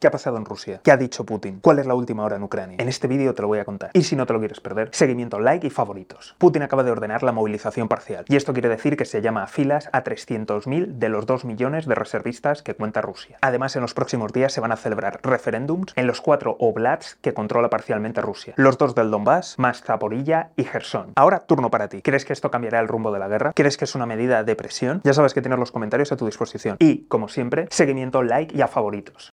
¿Qué ha pasado en Rusia? ¿Qué ha dicho Putin? ¿Cuál es la última hora en Ucrania? En este vídeo te lo voy a contar. Y si no te lo quieres perder, seguimiento, like y favoritos. Putin acaba de ordenar la movilización parcial. Y esto quiere decir que se llama a filas a 300.000 de los 2 millones de reservistas que cuenta Rusia. Además, en los próximos días se van a celebrar referéndums en los cuatro oblats que controla parcialmente Rusia. Los dos del Donbass, más Zaporilla y Gerson. Ahora, turno para ti. ¿Crees que esto cambiará el rumbo de la guerra? ¿Crees que es una medida de presión? Ya sabes que tienes los comentarios a tu disposición. Y, como siempre, seguimiento, like y a favoritos.